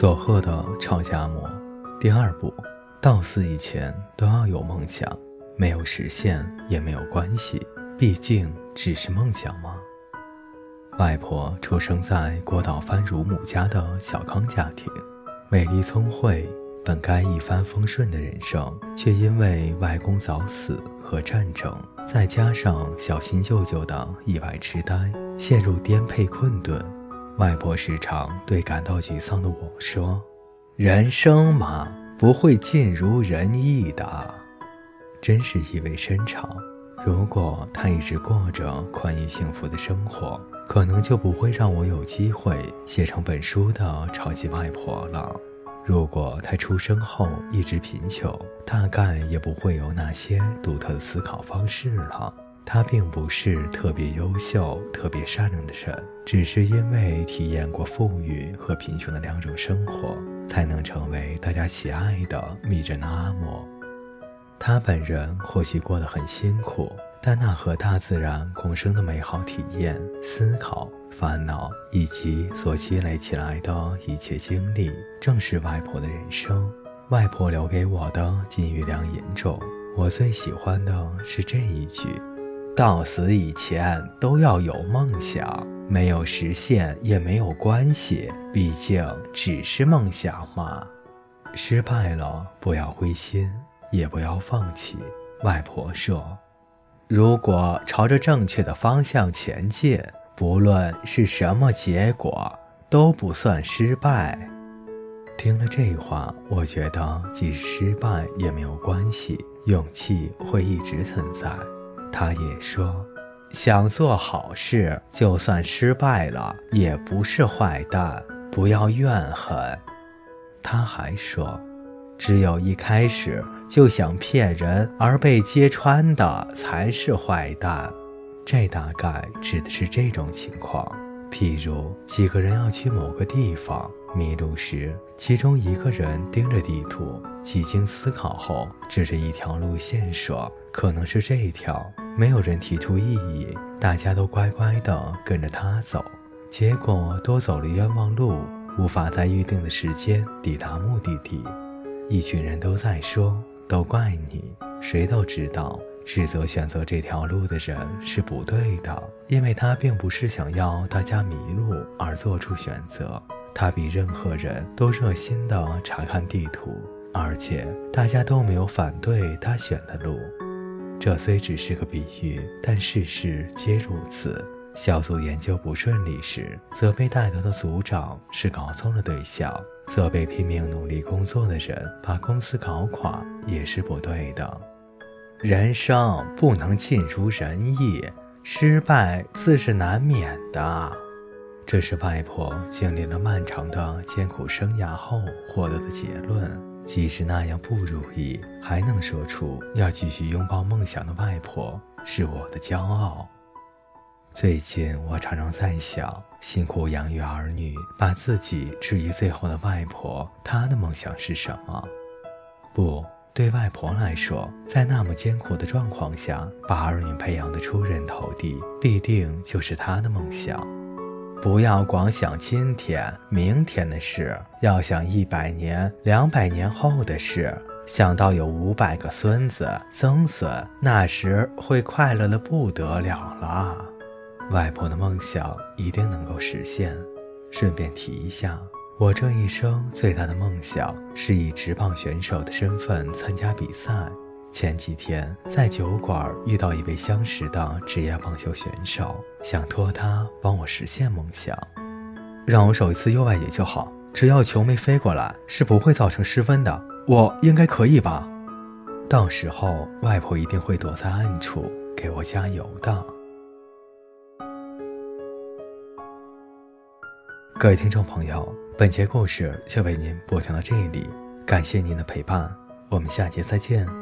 佐贺的吵架魔，第二部，到死以前都要有梦想，没有实现也没有关系，毕竟只是梦想吗。外婆出生在过岛藩乳母家的小康家庭，美丽聪慧，本该一帆风顺的人生，却因为外公早死和战争，再加上小新舅舅的意外痴呆，陷入颠沛困顿。外婆时常对感到沮丧的我说：“人生嘛，不会尽如人意的。”真是意味深长。如果她一直过着宽裕幸福的生活，可能就不会让我有机会写成本书的超级外婆了。如果她出生后一直贫穷，大概也不会有那些独特的思考方式了。他并不是特别优秀、特别善良的人，只是因为体验过富裕和贫穷的两种生活，才能成为大家喜爱的迷人的阿嬷。他本人或许过得很辛苦，但那和大自然共生的美好体验、思考、烦恼以及所积累起来的一切经历，正是外婆的人生。外婆留给我的金玉良言中，我最喜欢的是这一句。到死以前都要有梦想，没有实现也没有关系，毕竟只是梦想嘛。失败了不要灰心，也不要放弃。外婆说：“如果朝着正确的方向前进，不论是什么结果都不算失败。”听了这话，我觉得即使失败也没有关系，勇气会一直存在。他也说，想做好事，就算失败了也不是坏蛋，不要怨恨。他还说，只有一开始就想骗人而被揭穿的才是坏蛋。这大概指的是这种情况。譬如几个人要去某个地方，迷路时，其中一个人盯着地图，几经思考后，指着一条路线说：“可能是这一条。”没有人提出异议，大家都乖乖地跟着他走。结果多走了冤枉路，无法在预定的时间抵达目的地。一群人都在说：“都怪你。”谁都知道。指责选择这条路的人是不对的，因为他并不是想要大家迷路而做出选择。他比任何人都热心地查看地图，而且大家都没有反对他选的路。这虽只是个比喻，但事事皆如此。小组研究不顺利时，责备带头的组长是搞错了对象；责备拼命努力工作的人把公司搞垮也是不对的。人生不能尽如人意，失败自是难免的。这是外婆经历了漫长的艰苦生涯后获得的结论。即使那样不如意，还能说出要继续拥抱梦想的外婆是我的骄傲。最近我常常在想，辛苦养育儿女，把自己置于最后的外婆，她的梦想是什么？不。对外婆来说，在那么艰苦的状况下，把儿女培养得出人头地，必定就是她的梦想。不要光想今天、明天的事，要想一百年、两百年后的事。想到有五百个孙子、曾孙，那时会快乐的不得了了。外婆的梦想一定能够实现。顺便提一下。我这一生最大的梦想是以职棒选手的身份参加比赛。前几天在酒馆遇到一位相识的职业棒球选手，想托他帮我实现梦想，让我守一次右外野就好，只要球没飞过来，是不会造成失分的。我应该可以吧？到时候外婆一定会躲在暗处给我加油的。各位听众朋友，本节故事就为您播讲到这里，感谢您的陪伴，我们下节再见。